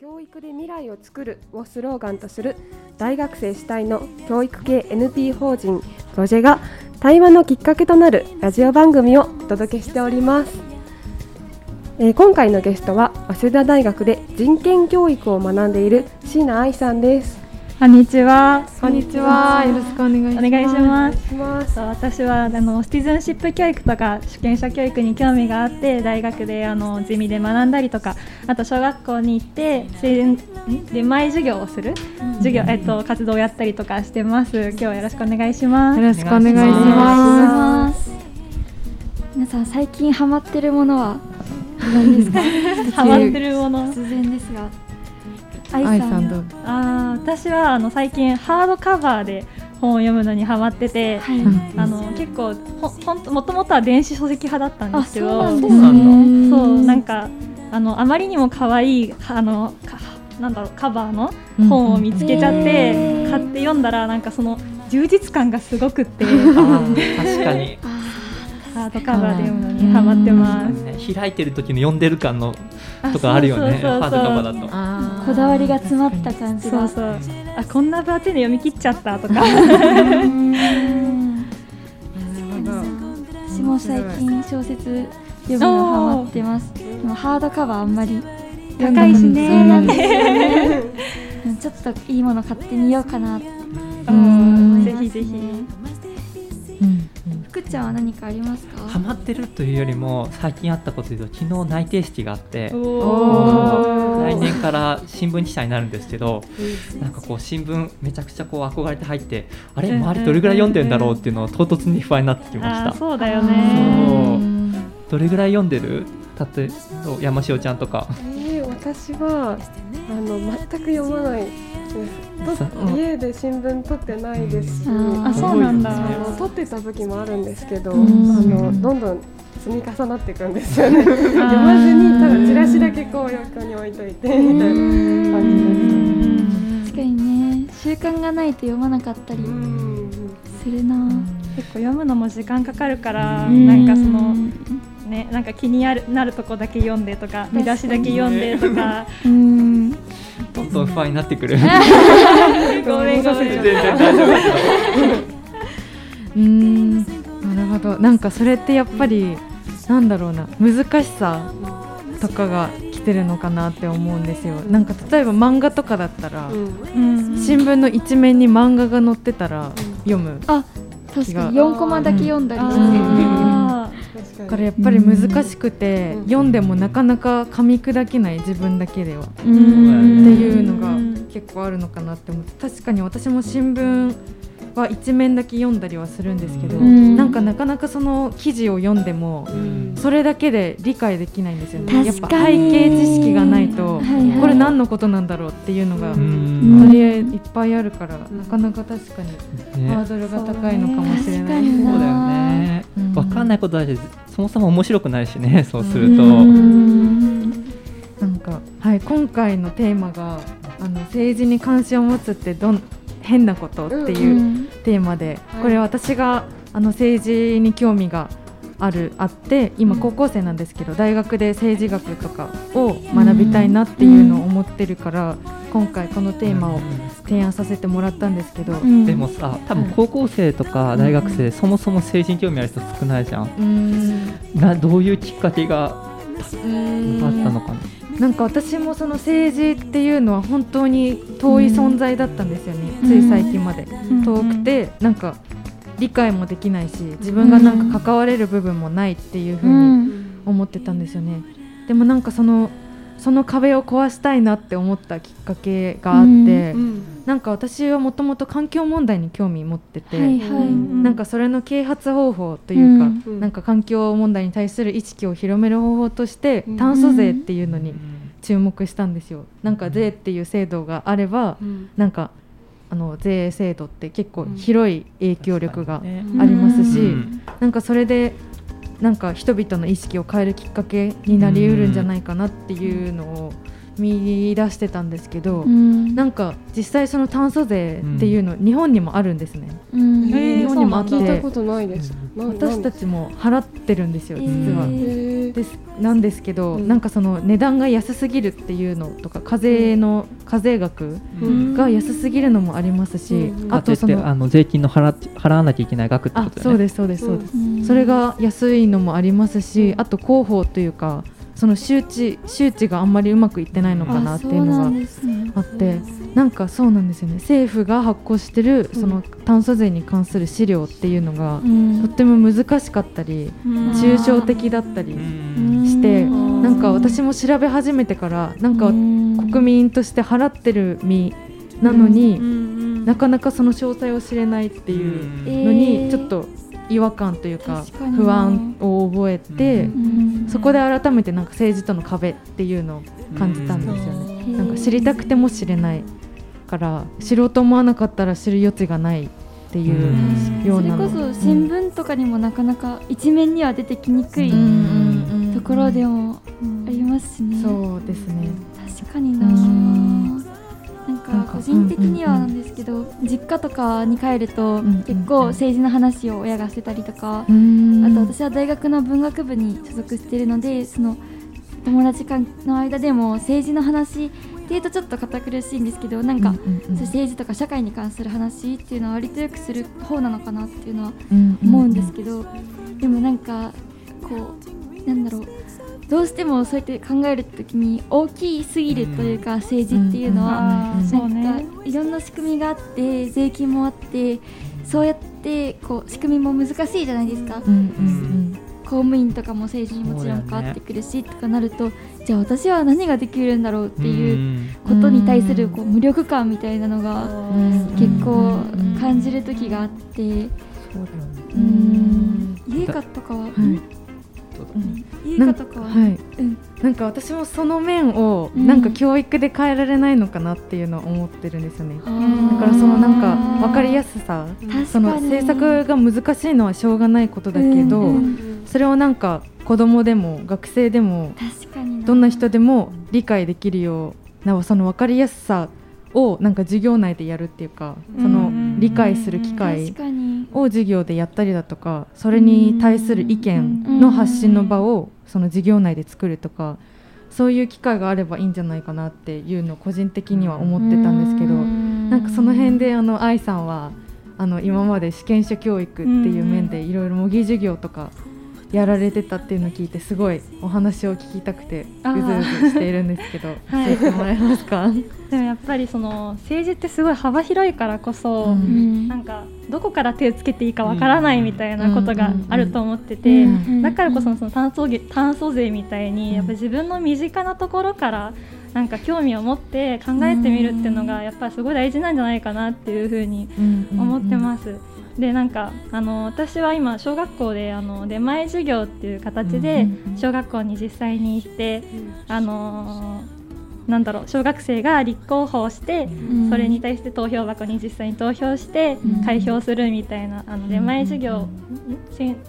教育で未来を作るをスローガンとする大学生主体の教育系 NP 法人ロジェが対話のきっかけとなるラジオ番組をお届けしております、えー今回のゲストは早稲田大学で人権教育を学んでいる椎名愛さんです。こんにちは。こんにちは。よろしくお願いします。お願いします。私はあのシティズンシップ教育とか主権者教育に興味があって大学であのゼミで学んだりとかあと小学校に行って成んで前授業をする？授業、えっと、活動をやったりとかしてます。今日はよろしくお願いします。よろしくお願いしまます。皆さん最近ハマってるものは何ですか？ハマってるもの。突然ですが。す。愛愛さんどう？あー私はあの最近ハードカバーで本を読むのにハマってて、はい。あの結構ほほんともともとは電子書籍派だったんですけどあそうなんですそうなんね。そうなんかあのあまりにも可愛いあのかなんだろうカバーの本を見つけちゃって、へー買って読んだらなんかその充実感がすごくって確かに、ハードカバーで読むのにハマってます。ね、開いてる時の読んでる感のとかあるよね。そうそうそうそう。ハードカバーだと。あこだわりが詰まった感じが。そうそう。あこんな分厚いの読み切っちゃったとか。私も最近小説読むのハマってます。でもハードカバーあんまり高いしそうなんね。ですよ。ね うんちょっといいもの買ってみようかな。うん。ぜひぜひ。うん福ちゃんは何かありますか？ハマってるというよりも最近あったことで言うと昨日内定式があってお来年から新聞記者になるんですけどなんかこう新聞めちゃくちゃこう憧れて入ってあれうん周りどれぐらい読んでんだろうっていうのを唐突に不安になってきましあたーそうだよう。ね。ん。どれぐらい読んでる？たとえ山塩ちゃんとか。えー、私はあの全く読まない家で新聞取ってないですし、うん。あそうなんだ。あの取ってた時もあるんですけど、うん。あのどんどん積み重なっていくんですよね。読まずにただチラシだけこう横に置いといてみたいな感確かにね。習慣がないと読まなかったりじです。うん。するな結構読むのも時間かかるから、うん。なんかそのねなんか気になるなるとこだけ読んでとか見出しだけ読んでとか。うんどんどん不安になってくる。ごめんごめん全然大丈夫。うん。なるほど。なんかそれってやっぱりなんだろうな。難しさとかが来てるのかなって思うんですよ。なんか例えば漫画とかだったら、うん。うん新聞の一面に漫画が載ってたら読む。あ確かに。4コマだけ読んだりして。あ確かからやっぱり難しくて、うん。読んでもなかなか噛み砕けない自分だけでは。っーうん。ていうのが結構あるのかなって思って。確かに私も新聞は一面だけ読んだりはするんですけど、うん。なんかなかなかその記事を読んでもうん。それだけで理解できないんですよね。やっぱ確かに背景知識がないとはいはい。これ何のことなんだろうっていうのがうん。とりあえずいっぱいあるから、なかなか確かにね。ハードルが高いのかもしれない。そうね。そうだよね。うん。わかんないことだし、そもそも面白くないしね、そうすると。うんなんか、はい、今回のテーマがあの政治に関心を持つってどん変なことっていううんテーマで、はい。これ私があの政治に興味があるあって今高校生なんですけど大学で政治学とかを学びたいなっていうのを思ってるから、今回このテーマを提案させてもらったんですけど、ううん。でもさ、多分高校生とか大学生、そもそも政治に興味ある人少ないじゃん。ーん。などういうきっかけがあったのかな？なんか私もその政治っていうのは本当に遠い存在だったんですよね、うん。つい最近まで。遠くてなんか理解もできないし自分がなんか関われる部分もないっていうふううにん。思ってたんですよね。でもなんかそのその壁を壊したいなって思ったきっかけがあって、うんなんか私はもともと環境問題に興味持ってて、はいはい。なんかそれの啓発方法というか、うん。なんか環境問題に対する意識を広める方法として、うん。炭素税っていうのに注目したんですよ。なんか税っていう制度があれば、うん。なんかあの税制度って結構広い影響力がね。ありますし、うん。なんかそれでなんか人々の意識を変えるきっかけになりうるんじゃないかなっていうのを見出してたんですけど、うん。なんか実際その炭素税っていうの、日本にもあるんですね。うん。日日本にもあって。聞いたことないです。な私たちも払ってるんですよ実は。ですなんですけど、うん。なんかその値段が安すぎるっていうのとか課税の課税額うん。が安すぎるのもありますし、うん。あとそのあの税金の払っ払わなきゃいけない額ってあことだよね。そうですそうですそうです、うん。それが安いのもありますし、あと広報というかその周知周知があんまりうまくいってないのかなっていうのがあってなんかそうなんですよね。政府が発行してるその炭素税に関する資料っていうのが、うん。とっても難しかったり抽象的だったりうん。してうん。なんか私も調べ始めてからなんかうん。国民として払ってる身なのに、なかかなかその詳細を知れないっていううん。のえー。にちょっと違和感というか不安を覚えて、うん。そこで改めてなんか政治との壁っていうのを感じたんですよね。なんか知りたくても知れないから知ろうと思わなかったら知る余地がないっていううん。よなの。そうれこそ新聞とかにもなかなか一面には出てきにくいうん。ところでもありますしね。そうですね。確かにな、うんなんかか個人的にはなんですけど、実家とかに帰るとん結構政治の話を親がしてたりとか、ああと私は大学の文学部に所属しているのでその友達間の間でも政治の話っていうとちょっと堅苦しいんですけどなんか、政治とか社会に関する話っていうのは割とよくする方なのかなっていうのは思うんですけど、でもなんかこうなんだろうどうしてもそうやって考えるときに大きすぎるというか、政治っていうのは、なんねかいろんな仕組みがあって税金もあってそうやってこう仕組みも難しいじゃないですか、公務員とかも政治にもちろん変わってくるし、とかなるとじゃあ私は何ができるんだろうっていうことに対するこう無力感みたいなのが結構感じる時があって。そうだよね。うん。優香とかは、はい優香とかは、はい。うん。なんか私もその面をうん。なんか教育で変えられないのかなっていうのを思ってるんですよね。あー。だからそのなんか分かりやすさその政策が難しいのはしょうがないことだけど、うんうんそれをなんか子供でも学生でもどんな人でも理解できるようなその分かりやすさをなんか授業内でやるっていうかその理解する機会を授業でやったりだとかそれに対する意見の発信の場をその授業内で作るとかそういう機会があればいいんじゃないかなっていうのを個人的には思ってたんですけどなんかその辺であの愛さんはあの今まで試験者教育っていう面でいろいろ模擬授業とかやられてたっていうのを聞いてすごいお話を聞きたくてあうーずうずしているんですけど はい。教えてもらえますか、でもやっぱりその政治ってすごい幅広いからこそ、うん。うんなんかどこから手をつけていいかわからないみたいなことがあると思ってて、うん。だからこそその炭素税炭素税みたいにやっぱ自分の身近なところからなんか興味を持って考えてみるっていうのがやっぱりすごい大事なんじゃないかなっていうふうに思ってます。でなんかあの私は今小学校であの出前授業っていう形で小学校に実際に行って、あのなんだろう小学生が立候補をして、うん。それに対して投票箱に実際に投票してうん。開票するみたいなあの出前授業、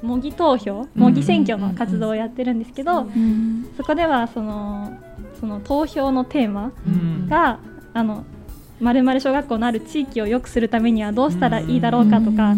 模擬投票うん模擬選挙の活動をやってるんですけど、うんそこではそのその投票のテーマうんがあのまるまる小学校のある地域を良くするためにはどうしたらいいだろうかとか、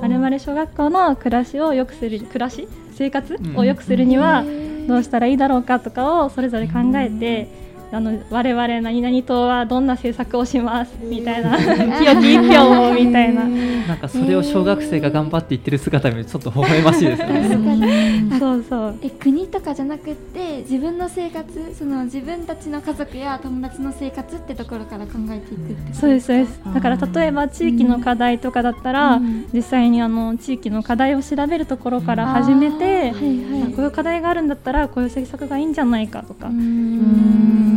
まるまる小学校の暮らしを良くする暮らし生活を良くするにはどうしたらいいだろうかとかをそれぞれ考えて。あの我々何々党はどんな政策をしますみたいな清き一票をみたいな。なんかそれを小学生が頑張って言ってる姿見るとちょっと微笑ましいです確ね。そうそう。え国とかじゃなくって自分の生活その自分たちの家族や友達の生活ってところから考えていくってそうですそうです。だから例えば地域の課題とかだったら、うん。実際にあの地域の課題を調べるところから始めて、はいはい。あこういう課題があるんだったらこういう政策がいいんじゃないかとか。う、ん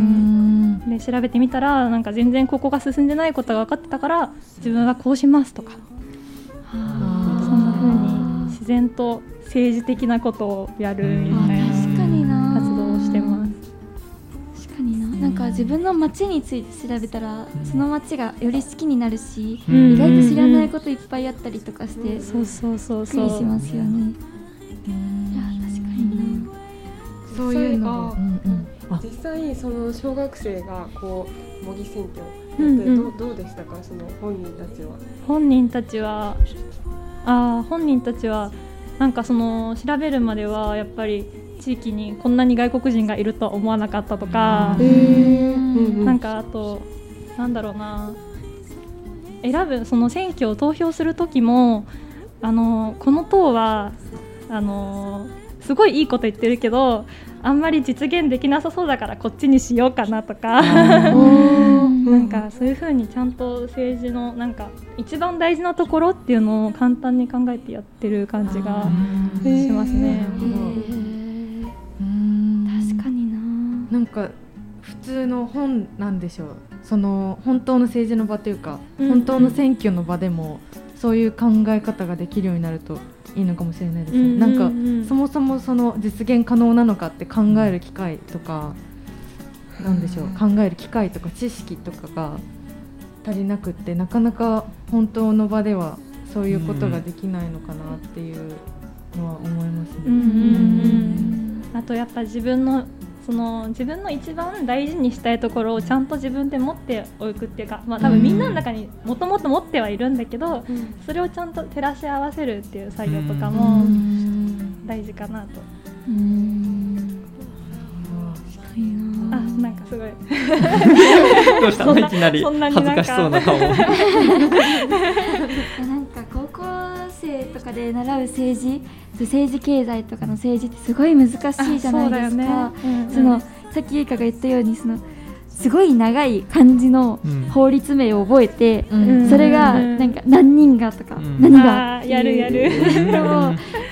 で調べてみたらなんか全然ここが進んでないことが分かってたから自分はこうしますとか。そんな風に自然と政治的なことをやるみたいな確かにな。活動をしてます。確かにな。なんか自分の街について調べたらその街がより好きになるし、うん。意外と知らないこといっぱいあったりとかして、びっそうそうそう。くそうりしますよね。いや確かにな。そういうの。で、うんうん実際その小学生がこう模擬選挙やってど,、うどうでしたかその本人たちは？本人たちはあ本人たちはなんかその調べるまではやっぱり地域にこんなに外国人がいるとは思わなかったとか、なんかあとなんだろうな。選ぶその選挙を投票する時もあのこの党はあのすごいいいこと言ってるけどあんまり実現できなさそうだからこっちにしようかなとか。なんかそういうふうにちゃんと政治のなんか一番大事なところっていうのを簡単に考えてやってる感じがしますね。確かにな。なんか普通の本なんでしょう。その本当の政治の場というか、うん、本当の選挙の場でもそういう考え方ができるようになるといいのかもしれないですね、うんうんうん、なんかそもそもその実現可能なのかって考える機会とか、うん、なんでしょう考える機会とか知識とかが足りなくってなかなか本当の場ではそういうことができないのかなっていうのは思いますね。あとやっぱ自分のその自分の一番大事にしたいところをちゃんと自分で持っておくっていうか、まあ、多分みんなの中にもともと持ってはいるんだけど、うん、それをちゃんと照らし合わせるっていう作業とかも大事かなと。あなんかすごい。どうした？のいきなり恥ずかしそうな顔 生とかで習う政治政治経済とかの政治ってすごい難しいじゃないですか。そ、ね。うんうん、のさっきゆかが言ったようにそのすごい長い漢字の法律名を覚えて、うん、それがなんか何人がとか、うん、何が？やるやる。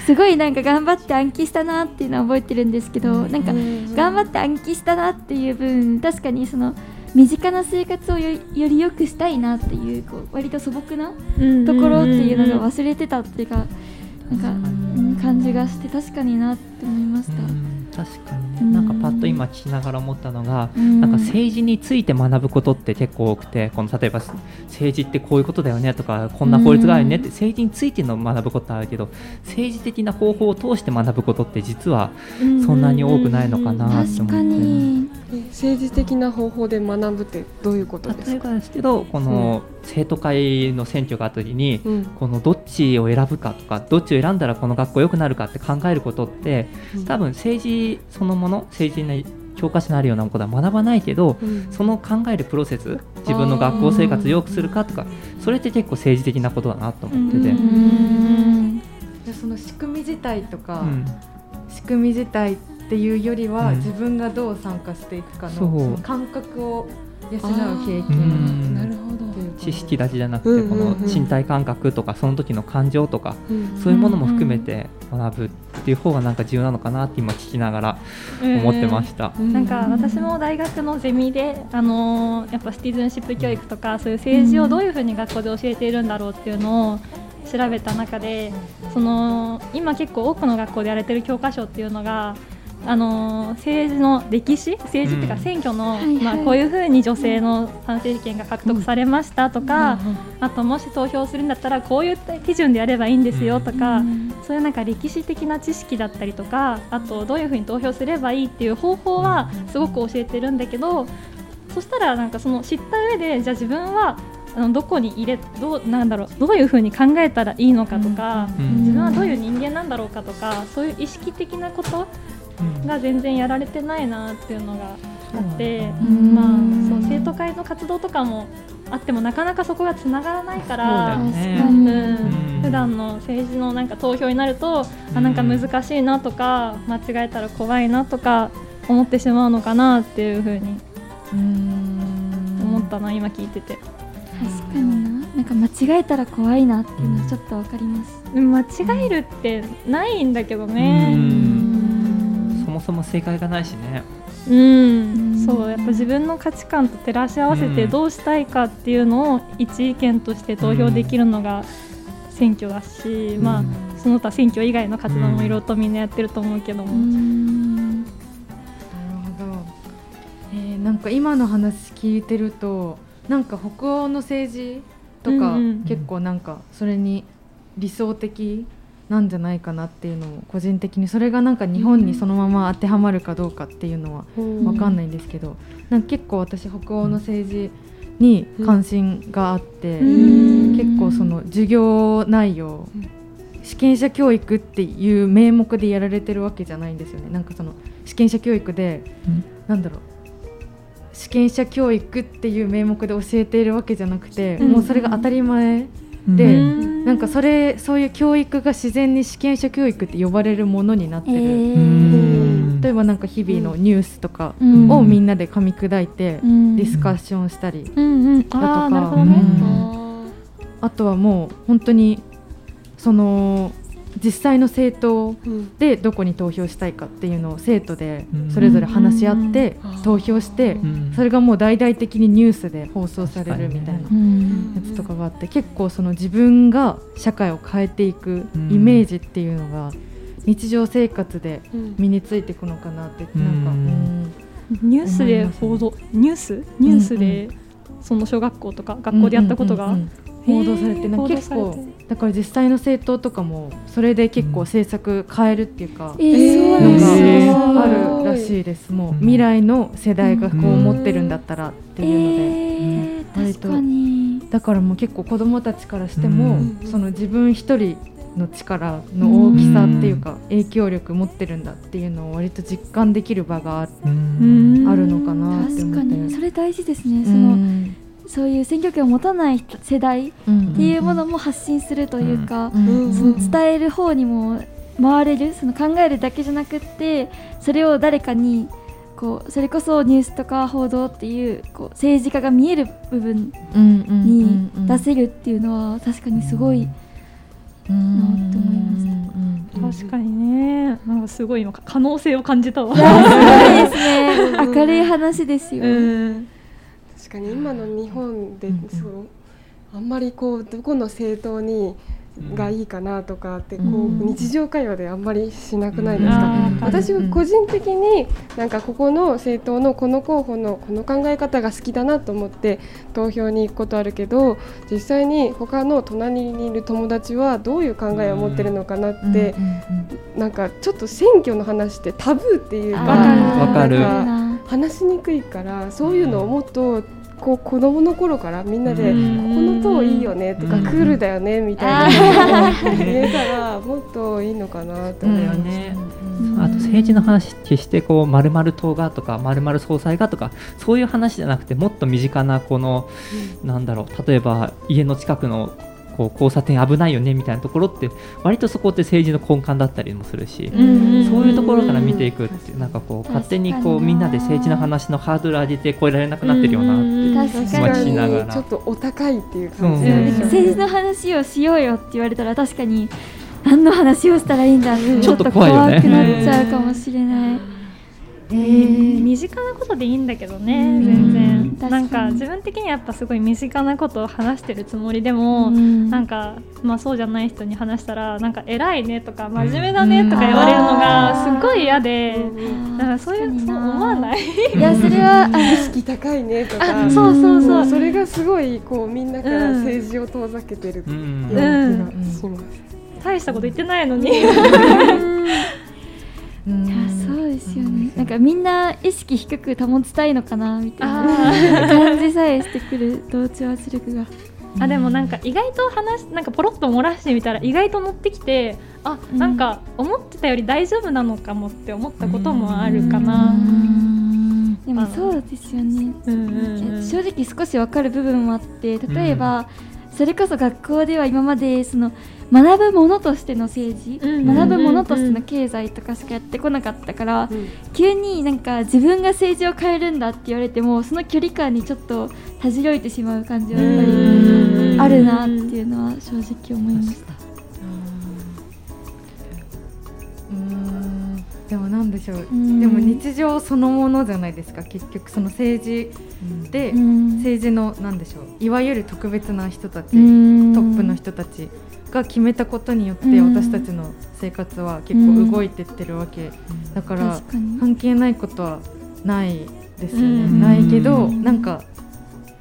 すごいなんか頑張って暗記したなっていうのは覚えてるんですけどなんか頑張って暗記したなっていう分確かにその身近な生活をより良くしたいなっていうこう割と素朴なところっていうのが忘れてたっていうかなんか感じがして確かになって思いました。確かにね、なんかパッと今聞きながら思ったのが、うん、なんか政治について学ぶことって結構多くてこの例えば政治ってこういうことだよねとかこんな法律があるねって、政治についての学ぶことあるけど政治的な方法を通して学ぶことって実はそんなに多くないのかなって思って、政治的な方法で学ぶってどういうことですか？例えばですけどこの、生徒会の選挙があった時に、うん、このどっちを選ぶかとかどっちを選んだらこの学校良くなるかって考えることって多分政治そのもの政治の教科書にあるようなことは学ばないけど、うん、その考えるプロセス自分の学校生活を良くするかとかそれって結構政治的なことだなと思ってて。じゃその仕組み自体とか、うん、仕組み自体っていうよりは、自分がどう参加していくかのその感覚を養う経験。なるほど知識だけじゃなくてこの身体感覚とかその時の感情とかそういうものも含めて学ぶっていう方がなんか重要なのかなって今聞きながら思ってました。なんか私も大学のゼミであのやっぱシティズンシップ教育とかそういう政治をどういうふうに学校で教えているんだろうっていうのを調べた中でその今結構多くの学校でやられてる教科書っていうのがあの政治の歴史政治っていうか選挙の、うん、まあ、こういうふうに女性の参政権が獲得されましたとか、うん、あともし投票するんだったらこういう手順でやればいいんですよとか、うん、そういうなんか歴史的な知識だったりとかあとどういうふうに投票すればいいっていう方法はすごく教えてるんだけどそしたらなんかその知った上でじゃあ自分はあのどこに入れどうなんだろうどういうふうに考えたらいいのかとか、自分はどういう人間なんだろうかとかそういう意識的なことが全然やられてないなっていうのがあって、まあ、そう生徒会の活動とかもあってもなかなかそこがつながらないから、ね。うん、普段の政治のなんか投票になると、あなんか難しいなとか間違えたら怖いなとか思ってしまうのかなっていうふうに思ったな今聞いてて。確かにな。なんか間違えたら怖いなっていうのはちょっとわかります、うん、間違えるってないんだけどね。そも正解がないしね。うん、そうやっぱ自分の価値観と照らし合わせてどうしたいかっていうのを一意見として投票できるのが選挙だし、まあその他選挙以外の活動もいろいろとみんなやってると思うけども。なるほど、えー、なんか今の話聞いてるとなんか北欧の政治とか、結構なんかそれに理想的なんじゃないかなっていうのを個人的にそれがなんか日本にそのまま当てはまるかどうかっていうのは分かんないんですけど、なんか結構私北欧の政治に関心があって、結構その授業内容、試験者教育っていう名目でやられてるわけじゃないんですよね。なんかその試験者教育で、うん、なんだろう。試験者教育っていう名目で教えているわけじゃなくて、うん、もうそれが当たり前で、うん、なんかそれそういう教育が自然に試験者教育って呼ばれるものになってる、えー、例えばなんか日々のニュースとかをみんなで噛み砕いてディスカッションしたりだとか、あとはもう本当にその実際の政党でどこに投票したいかっていうのを生徒でそれぞれ話し合って投票してそれがもう大々的にニュースで放送されるみたいな。やつとかがあって結構その自分が社会を変えていくイメージっていうのが日常生活で身についていくのかなってなん。かニュースで報道ニュースニュースでその小学校とか学校でやったことが報道されてなん。か結構だから実際の政党とかもそれで結構政策変えるっていうか、えー、のがあるらしいです、もう未来の世代がこう思ってるん。だったらっていうので、割とだからもう結構子どもたちからしても、その自分一人の力の大きさっていうか影響力持ってるんだっていうのを割と実感できる場があるのかなって思って。それ大事ですね。そのそういう選挙権を持たない世代っていうものも発信するというか、その伝える方にも回れるその考えるだけじゃなくってそれを誰かにこうそれこそニュースとか報道っていうこう政治家が見える部分に出せるっていうのは確かにすごいなって思いました。確かにね、なんかすごい今可能性を感じたわ。すごいですね。明るい話ですよ。確かに今の日本でそう、あんまりこうどこの政党にがいいかなとかってこう日常会話であんまりしなくないですか、私は個人的になんかここの政党のこの候補のこの考え方が好きだなと思って投票に行くことあるけど実際に他の隣にいる友達はどういう考えを持ってるのかなってなんかちょっと選挙の話ってタブーっていうか話しにくいからそういうのをもっとこう子供の頃からみんなでここの塔いいよねとかクールだよねみたいな。言えたらもっといいのかなと思いま。あと政治の話決してこうまるまる党がとかまるまる総裁がとかそういう話じゃなくてもっと身近なこの、なんだろう例えば家の近くのこう交差点危ないよねみたいなところって割とそこって政治の根幹だったりもするし、そういうところから見ていくってなんかこう勝手にこうみんなで政治の話のハードル上げて超えられなくなってるよなって気持ちながら。ちょっとお高いっていう感じ、ね、政治の話をしようよって言われたら確かに何の話をしたらいいんだってちょっと怖くなっちゃうかもしれない。えー、身近なことでいいんだけどね、全然。なんか自分的にはやっぱすごい身近なことを話してるつもりでも、なんかまあそうじゃない人に話したらなんか偉いねとか真面目だねとか言われるのがすごい嫌で、だからそういうそう思わない？いや それは意識高いねとか。そうそうそう。それがすごいこうみんなから政治を遠ざけてるような気がします、大したこと言ってないのに ですよね。なんかみんな意識低く保ちたいのかなみたいな。感じさえしてくる同調圧力が。あでもなんか意外と話なんかポロッと漏らしてみたら意外と乗ってきてあなんか思ってたより大丈夫なのかもって思ったこともあるかな。でもそうですよね、正直少し分かる部分もあって例えば、それこそ学校では今までその学ぶものとしての政治、うん、学ぶものとしての経済とかしかやってこなかったから、うん、急になんか自分が政治を変えるんだって言われてもその距離感にちょっとたじろいてしまう感じはやっぱりあるなっていうのは正直思いました。でもなんでしょう、でも日常そのものじゃないですか。結局その政治で、政治のなんでしょう。いわゆる特別な人たち、トップの人たちが決めたことによって私たちの生活は結構動いてってるわけ、だから関係ないことはないですよね、ないけどなんか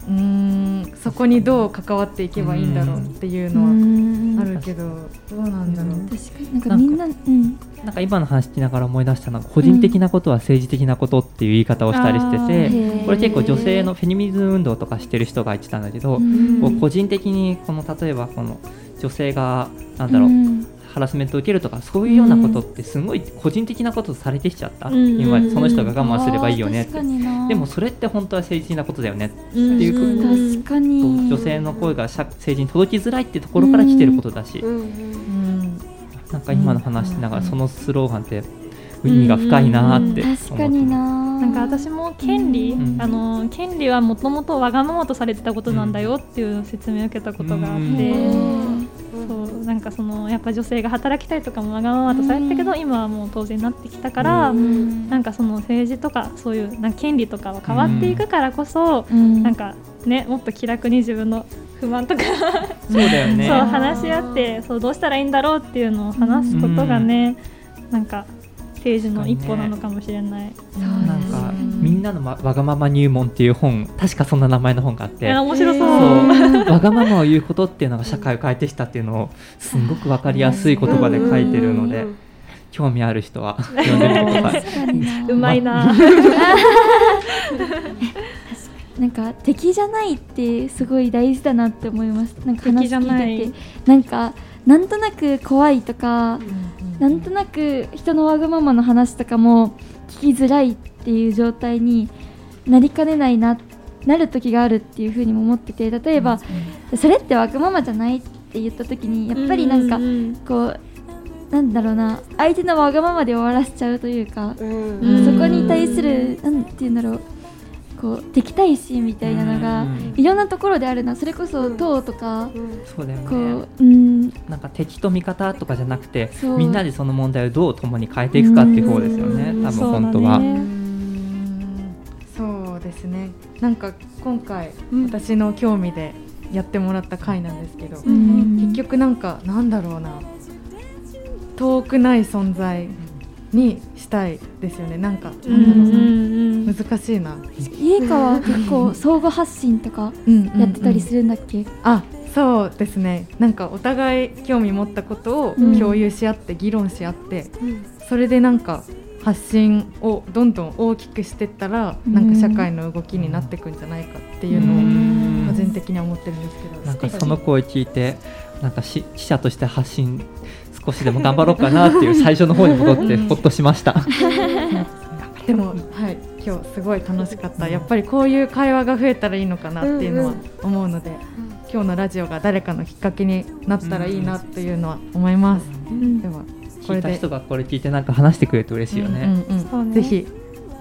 うんそこにどう関わっていけばいいんだろうっていうのはあるけど。どうなんだろう。確かになんかみんなうんなんか今の話聞きながら思い出したのは個人的なことは政治的なことっていう言い方をしたりしてて、これ結構女性のフェミニズム運動とかしてる人が言ってたん。だけど、個人的にこの例えばこの女性がなんだろう、ハラスメントを受けるとかそういうようなことってすごい個人的なことされてきちゃった、うん、今その人が我慢すればいいよねって、でもそれって本当は政治的なことだよねっていう。ふうに、確かに。女性の声が政治に届きづらいっていうところから来てることだし、なんか今の話しながらそのスローガンって意味が深いなって確かにななんか私も権利、あの権利はもともとわがままとされてたことなんだよっていう説明を受けたことがあって。そうなんかそのやっぱ女性が働きたいとかもわがままとされてたけど、今はもう当然なってきたから、なんかその政治とかそういうな権利とかは変わっていくからこそ、なんかねもっと気楽に自分の不満とかそうだよね。そう話し合ってそうどうしたらいいんだろうっていうのを話すことがね、なんか政治の一歩なのかもしれない。ね、なんかみんなの、ま、わがまま入門っていう本確かそんな名前の本があって面白そうわがままを言うことっていうのが社会を変えてきたっていうのをすごくわかりやすい言葉で書いてるので。興味ある人は 読んでみてください。うまいな。なんか敵じゃないってすごい大事だなって思います。なんか話聞いてて、なんかなんとなく怖いとか、うんなんとなく人のわがままの話とかも聞きづらいっていう状態になりかねないななる時があるっていうふうにも思ってて例えば、うん、それってわがままじゃないって言った時にやっぱりなんかこうなんだろうな相手のわがままで終わらせちゃうというか、うん、そこに対するなんて言うんだろうこう敵対心みたいなのがいろんなところであるな。それこそ党とか、そうだよね。うん。なんか敵と味方とかじゃなくてみんなでその問題をどう共に変えていくかっていう方ですよね。多分本当は。そうですね。なんか今回、私の興味でやってもらった回なんですけど、結局なんかなんだろうな。遠くない存在にしたいですよね。なんか難しいな。家川結構相互発信とかやってたりするんだっけ、あそうですね。なんかお互い興味持ったことを共有し合って議論し合って、それでなんか発信をどんどん大きくしていったら、なんか社会の動きになっていくんじゃないかっていうのを個人的には思ってるんですけど。なんかその声聞いてなんか記者として発信少しでも頑張ろうかなっていう最初の方に戻ってほっとしました。でも、はい、今日すごい楽しかった。やっぱりこういう会話が増えたらいいのかなっていうのは思うので、今日のラジオが誰かのきっかけになったらいいなっていうのは思います。ではこれで人がこれ聞いてなんか話してくれると嬉しいよね。ぜひ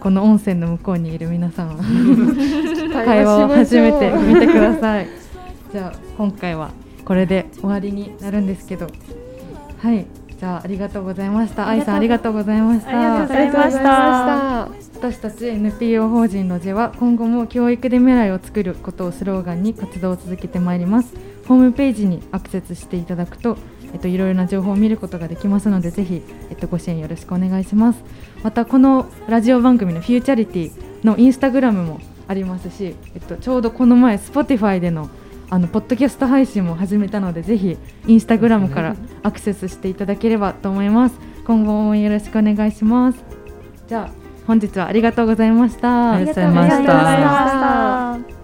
この音声の向こうにいる皆さんは 会話を始めてみてください。じゃあ今回はこれで終わりになるんですけどはい。じゃあありがとうございました。愛さんありがとうございました。ありがとうございました。私たち NPO 法人ロジェは今後も教育で未来を作ることをスローガンに活動を続けてまいります。ホームページにアクセスしていただくとえっと、いろいろな情報を見ることができますのでぜひ、えっと、ご支援よろしくお願いしますまたこのラジオ番組のフューチャリティのインスタグラムもありますし、えっと、ちょうどこの前 Spotify でのあのポッドキャスト配信も始めたのでぜひインスタグラムからアクセスしていただければと思います。今後もよろしくお願いします。じゃあ本日はありがとうございました。ありがとうございました